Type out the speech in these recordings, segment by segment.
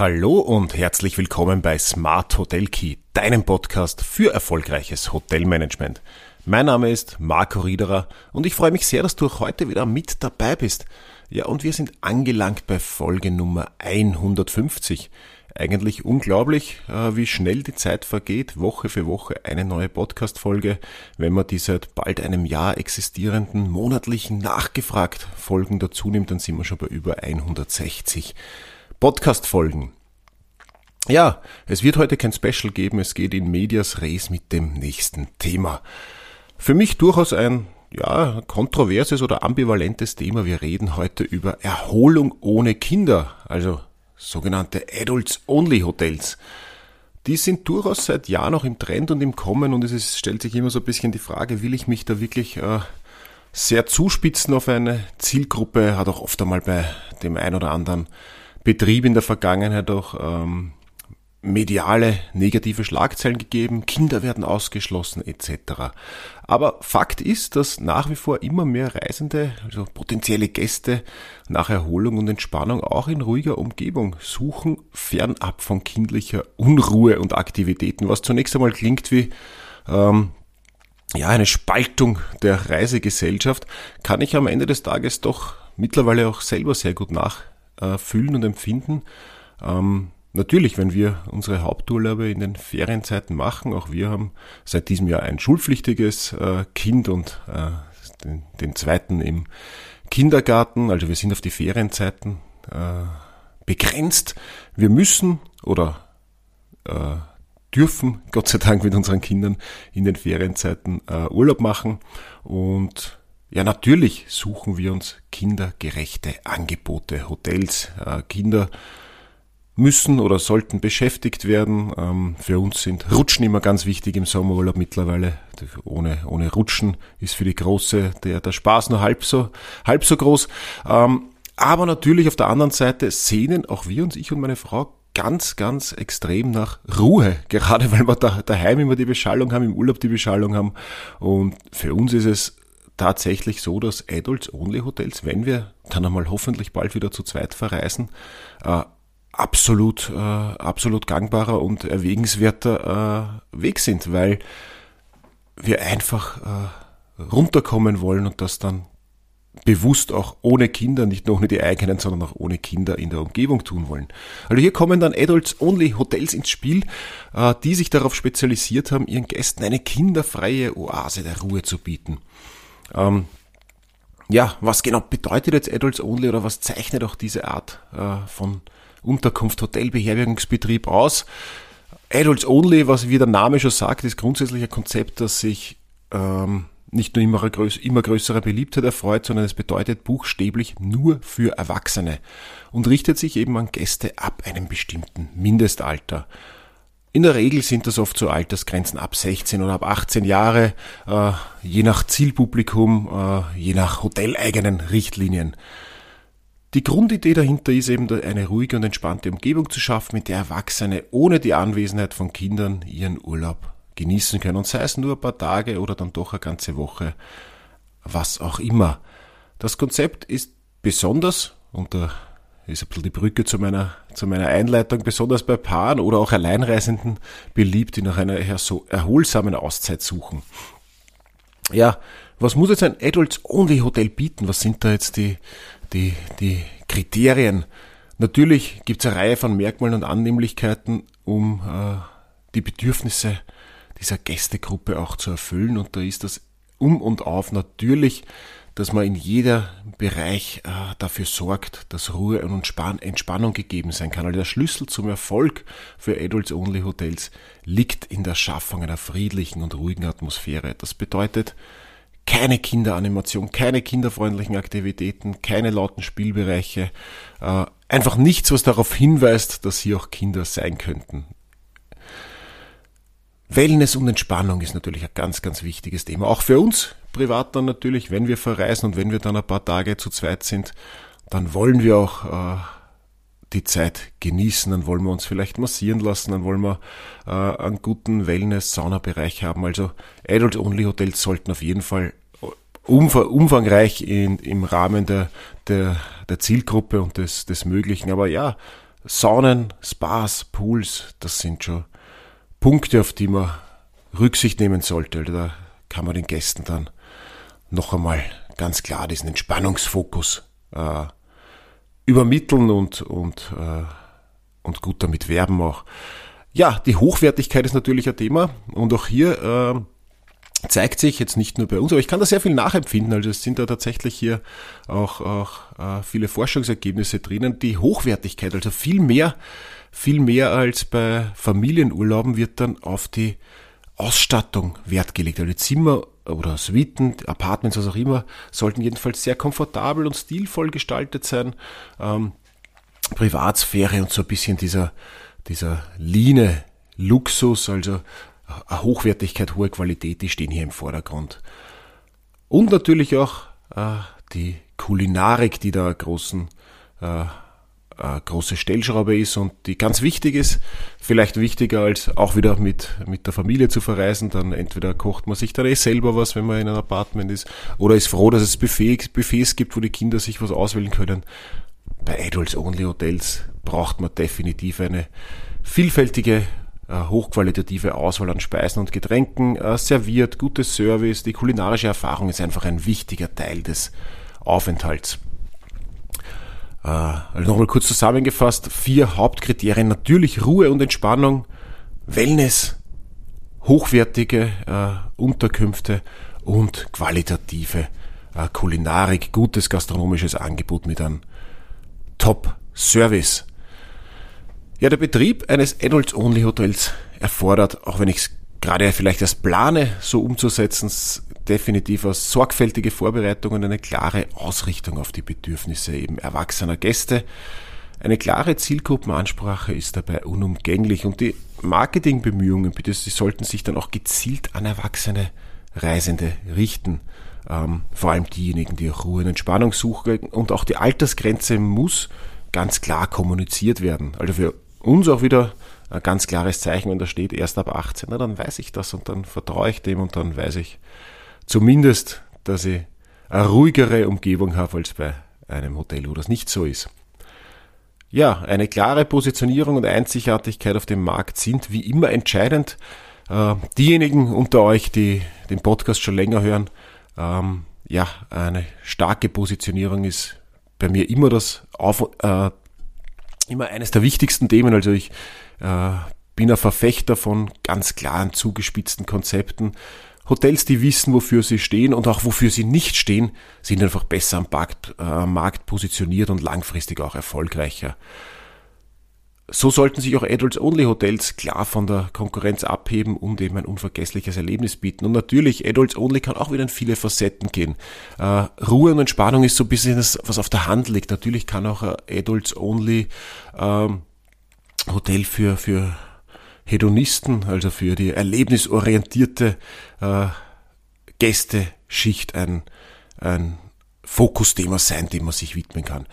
Hallo und herzlich willkommen bei Smart Hotel Key, deinem Podcast für erfolgreiches Hotelmanagement. Mein Name ist Marco Riederer und ich freue mich sehr, dass du heute wieder mit dabei bist. Ja, und wir sind angelangt bei Folge Nummer 150. Eigentlich unglaublich, äh, wie schnell die Zeit vergeht, Woche für Woche eine neue Podcast-Folge. Wenn man die seit bald einem Jahr existierenden monatlichen nachgefragt Folgen dazu nimmt, dann sind wir schon bei über 160 Podcast-Folgen. Ja, es wird heute kein Special geben, es geht in Medias Res mit dem nächsten Thema. Für mich durchaus ein ja, kontroverses oder ambivalentes Thema. Wir reden heute über Erholung ohne Kinder, also sogenannte Adults-Only-Hotels. Die sind durchaus seit Jahren noch im Trend und im Kommen und es ist, stellt sich immer so ein bisschen die Frage, will ich mich da wirklich äh, sehr zuspitzen auf eine Zielgruppe, hat auch oft einmal bei dem ein oder anderen Betrieb in der Vergangenheit auch ähm, mediale negative Schlagzeilen gegeben, Kinder werden ausgeschlossen etc. Aber Fakt ist, dass nach wie vor immer mehr Reisende, also potenzielle Gäste, nach Erholung und Entspannung auch in ruhiger Umgebung suchen, fernab von kindlicher Unruhe und Aktivitäten, was zunächst einmal klingt wie ähm, ja, eine Spaltung der Reisegesellschaft, kann ich am Ende des Tages doch mittlerweile auch selber sehr gut nach äh, fühlen und empfinden. Ähm, natürlich, wenn wir unsere Haupturlaube in den Ferienzeiten machen, auch wir haben seit diesem Jahr ein schulpflichtiges äh, Kind und äh, den, den, zweiten im Kindergarten, also wir sind auf die Ferienzeiten äh, begrenzt. Wir müssen oder äh, dürfen, Gott sei Dank, mit unseren Kindern in den Ferienzeiten äh, Urlaub machen und ja, natürlich suchen wir uns kindergerechte Angebote, Hotels. Äh, Kinder müssen oder sollten beschäftigt werden. Ähm, für uns sind Rutschen immer ganz wichtig im Sommerurlaub mittlerweile. Ohne, ohne Rutschen ist für die Große der, der Spaß nur halb so, halb so groß. Ähm, aber natürlich auf der anderen Seite sehnen auch wir uns, ich und meine Frau, ganz, ganz extrem nach Ruhe, gerade weil wir da, daheim immer die Beschallung haben, im Urlaub die Beschallung haben. Und für uns ist es tatsächlich so, dass Adults-Only-Hotels, wenn wir dann einmal hoffentlich bald wieder zu zweit verreisen, äh, absolut, äh, absolut gangbarer und erwägenswerter äh, Weg sind, weil wir einfach äh, runterkommen wollen und das dann bewusst auch ohne Kinder, nicht nur ohne die eigenen, sondern auch ohne Kinder in der Umgebung tun wollen. Also hier kommen dann Adults-Only-Hotels ins Spiel, äh, die sich darauf spezialisiert haben, ihren Gästen eine kinderfreie Oase der Ruhe zu bieten. Ähm, ja, was genau bedeutet jetzt Adults Only oder was zeichnet auch diese Art äh, von Unterkunft, Hotel, Beherbergungsbetrieb aus? Adults Only, was wie der Name schon sagt, ist grundsätzlich ein Konzept, das sich ähm, nicht nur immer, größ immer größere Beliebtheit erfreut, sondern es bedeutet buchstäblich nur für Erwachsene und richtet sich eben an Gäste ab einem bestimmten Mindestalter. In der Regel sind das oft so Altersgrenzen ab 16 oder ab 18 Jahre, äh, je nach Zielpublikum, äh, je nach hoteleigenen Richtlinien. Die Grundidee dahinter ist eben, eine ruhige und entspannte Umgebung zu schaffen, mit der Erwachsene ohne die Anwesenheit von Kindern ihren Urlaub genießen können. Und sei es nur ein paar Tage oder dann doch eine ganze Woche, was auch immer. Das Konzept ist besonders unter ist ein bisschen die Brücke zu meiner, zu meiner Einleitung, besonders bei Paaren oder auch Alleinreisenden beliebt, die nach einer erholsamen Auszeit suchen. Ja, was muss jetzt ein Adults-Only-Hotel bieten? Was sind da jetzt die, die, die Kriterien? Natürlich gibt es eine Reihe von Merkmalen und Annehmlichkeiten, um äh, die Bedürfnisse dieser Gästegruppe auch zu erfüllen. Und da ist das um und auf natürlich dass man in jeder Bereich äh, dafür sorgt, dass Ruhe und Entspannung gegeben sein kann. Also der Schlüssel zum Erfolg für Adults-Only-Hotels liegt in der Schaffung einer friedlichen und ruhigen Atmosphäre. Das bedeutet keine Kinderanimation, keine kinderfreundlichen Aktivitäten, keine lauten Spielbereiche, äh, einfach nichts, was darauf hinweist, dass hier auch Kinder sein könnten. Wellness und Entspannung ist natürlich ein ganz, ganz wichtiges Thema. Auch für uns privat dann natürlich, wenn wir verreisen und wenn wir dann ein paar Tage zu zweit sind, dann wollen wir auch äh, die Zeit genießen, dann wollen wir uns vielleicht massieren lassen, dann wollen wir äh, einen guten Wellness-Sauna-Bereich haben. Also Adult-Only-Hotels sollten auf jeden Fall umfangreich in, im Rahmen der, der, der Zielgruppe und des, des Möglichen. Aber ja, Saunen, Spas, Pools, das sind schon Punkte, auf die man Rücksicht nehmen sollte. Da kann man den Gästen dann noch einmal ganz klar diesen Entspannungsfokus äh, übermitteln und, und, äh, und gut damit werben auch. Ja, die Hochwertigkeit ist natürlich ein Thema und auch hier äh, zeigt sich jetzt nicht nur bei uns, aber ich kann da sehr viel nachempfinden. Also es sind da tatsächlich hier auch, auch äh, viele Forschungsergebnisse drinnen. Die Hochwertigkeit, also viel mehr, viel mehr als bei Familienurlauben wird dann auf die Ausstattung Wert gelegt. Also Zimmer oder Suiten, Apartments, was auch immer, sollten jedenfalls sehr komfortabel und stilvoll gestaltet sein. Ähm, Privatsphäre und so ein bisschen dieser, dieser Line Luxus, also eine Hochwertigkeit, hohe Qualität, die stehen hier im Vordergrund. Und natürlich auch äh, die Kulinarik, die da großen, äh, äh, große Stellschraube ist und die ganz wichtig ist, vielleicht wichtiger als auch wieder mit, mit der Familie zu verreisen, dann entweder kocht man sich dann eh selber was, wenn man in einem Apartment ist, oder ist froh, dass es Buffet, Buffets gibt, wo die Kinder sich was auswählen können. Bei Adults Only Hotels braucht man definitiv eine vielfältige hochqualitative Auswahl an Speisen und Getränken äh, serviert, gutes Service, die kulinarische Erfahrung ist einfach ein wichtiger Teil des Aufenthalts. Äh, also nochmal kurz zusammengefasst, vier Hauptkriterien, natürlich Ruhe und Entspannung, Wellness, hochwertige äh, Unterkünfte und qualitative äh, Kulinarik, gutes gastronomisches Angebot mit einem Top-Service. Ja, der Betrieb eines Adults-Only-Hotels erfordert, auch wenn ich es gerade vielleicht erst plane, so umzusetzen, definitiv aus sorgfältige Vorbereitungen eine klare Ausrichtung auf die Bedürfnisse eben erwachsener Gäste. Eine klare Zielgruppenansprache ist dabei unumgänglich und die Marketingbemühungen, bitte, sie sollten sich dann auch gezielt an erwachsene Reisende richten. Ähm, vor allem diejenigen, die auch Ruhe und Entspannung suchen und auch die Altersgrenze muss ganz klar kommuniziert werden. Also für uns auch wieder ein ganz klares Zeichen, wenn da steht erst ab 18, na, dann weiß ich das und dann vertraue ich dem und dann weiß ich zumindest, dass ich eine ruhigere Umgebung habe als bei einem Hotel, wo das nicht so ist. Ja, eine klare Positionierung und Einzigartigkeit auf dem Markt sind wie immer entscheidend. Äh, diejenigen unter euch, die den Podcast schon länger hören, ähm, ja, eine starke Positionierung ist bei mir immer das auf, äh, immer eines der wichtigsten Themen. Also ich äh, bin ein Verfechter von ganz klaren, zugespitzten Konzepten. Hotels, die wissen, wofür sie stehen und auch wofür sie nicht stehen, sind einfach besser am Markt, äh, Markt positioniert und langfristig auch erfolgreicher. So sollten sich auch Adults-Only-Hotels klar von der Konkurrenz abheben und eben ein unvergessliches Erlebnis bieten. Und natürlich, Adults-Only kann auch wieder in viele Facetten gehen. Äh, Ruhe und Entspannung ist so ein bisschen das, was auf der Hand liegt. Natürlich kann auch ein Adults-Only ähm, Hotel für, für Hedonisten, also für die erlebnisorientierte äh, Gästeschicht ein, ein Fokusthema sein, dem man sich widmen kann.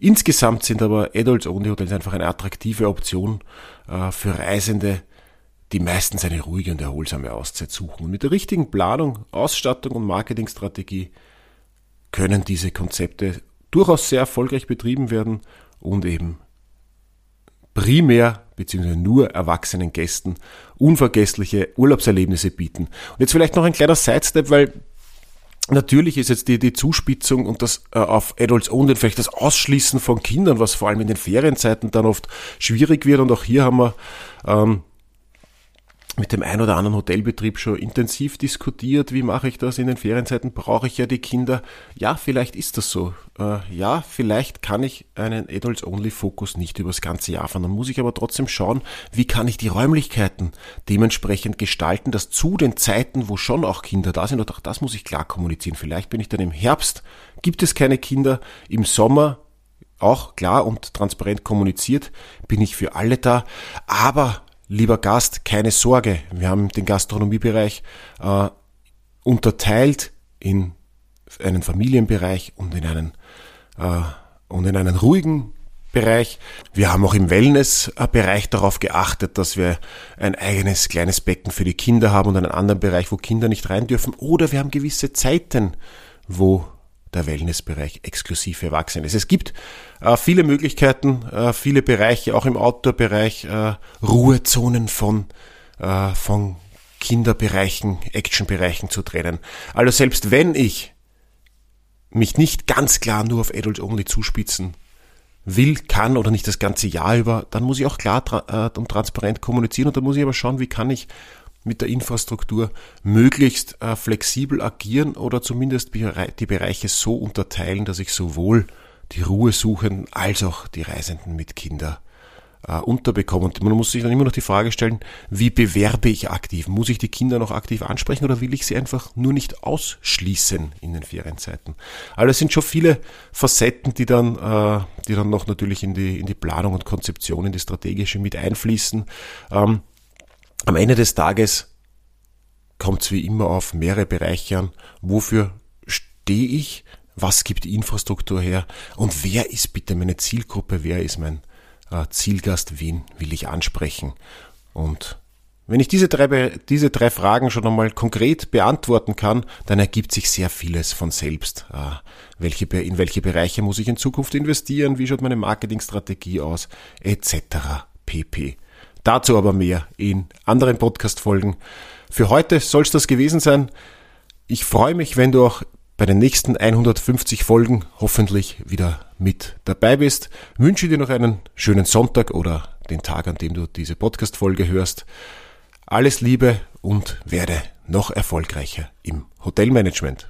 Insgesamt sind aber Adults Only Hotels einfach eine attraktive Option äh, für Reisende, die meistens eine ruhige und erholsame Auszeit suchen. Und mit der richtigen Planung, Ausstattung und Marketingstrategie können diese Konzepte durchaus sehr erfolgreich betrieben werden und eben primär bzw. nur erwachsenen Gästen unvergessliche Urlaubserlebnisse bieten. Und jetzt vielleicht noch ein kleiner Sidestep, weil Natürlich ist jetzt die, die Zuspitzung und das äh, auf Adults Only vielleicht das Ausschließen von Kindern, was vor allem in den Ferienzeiten dann oft schwierig wird. Und auch hier haben wir ähm, mit dem ein oder anderen Hotelbetrieb schon intensiv diskutiert, wie mache ich das in den Ferienzeiten, brauche ich ja die Kinder. Ja, vielleicht ist das so. Äh, ja, vielleicht kann ich einen Adults-Only-Fokus nicht übers ganze Jahr fahren. Dann muss ich aber trotzdem schauen, wie kann ich die Räumlichkeiten dementsprechend gestalten, dass zu den Zeiten, wo schon auch Kinder da sind, und auch das muss ich klar kommunizieren. Vielleicht bin ich dann im Herbst, gibt es keine Kinder, im Sommer auch klar und transparent kommuniziert, bin ich für alle da, aber lieber Gast, keine Sorge, wir haben den Gastronomiebereich äh, unterteilt in einen Familienbereich und in einen, äh, und in einen ruhigen Bereich. Wir haben auch im Wellnessbereich darauf geachtet, dass wir ein eigenes kleines Becken für die Kinder haben und einen anderen Bereich, wo Kinder nicht rein dürfen. Oder wir haben gewisse Zeiten, wo der Wellnessbereich exklusiv für Erwachsene ist. Es gibt äh, viele Möglichkeiten, äh, viele Bereiche, auch im Outdoor-Bereich, äh, Ruhezonen von, äh, von Kinderbereichen, Actionbereichen zu trennen. Also selbst wenn ich mich nicht ganz klar nur auf Adult Only zuspitzen will, kann oder nicht das ganze Jahr über, dann muss ich auch klar äh, und transparent kommunizieren und dann muss ich aber schauen, wie kann ich mit der Infrastruktur möglichst äh, flexibel agieren oder zumindest die Bereiche so unterteilen, dass ich sowohl die Ruhesuchenden als auch die Reisenden mit Kindern äh, unterbekomme. Und man muss sich dann immer noch die Frage stellen, wie bewerbe ich aktiv? Muss ich die Kinder noch aktiv ansprechen oder will ich sie einfach nur nicht ausschließen in den Ferienzeiten? Also es sind schon viele Facetten, die dann, äh, die dann noch natürlich in die, in die Planung und Konzeption, in die strategische mit einfließen. Am Ende des Tages kommt es wie immer auf mehrere Bereiche an. Wofür stehe ich? Was gibt die Infrastruktur her? Und wer ist bitte meine Zielgruppe? Wer ist mein äh, Zielgast? Wen will ich ansprechen? Und wenn ich diese drei, diese drei Fragen schon einmal konkret beantworten kann, dann ergibt sich sehr vieles von selbst. Äh, welche, in welche Bereiche muss ich in Zukunft investieren? Wie schaut meine Marketingstrategie aus? Etc. pp. Dazu aber mehr in anderen Podcast-Folgen. Für heute soll es das gewesen sein. Ich freue mich, wenn du auch bei den nächsten 150 Folgen hoffentlich wieder mit dabei bist. Wünsche dir noch einen schönen Sonntag oder den Tag, an dem du diese Podcast-Folge hörst. Alles Liebe und werde noch erfolgreicher im Hotelmanagement.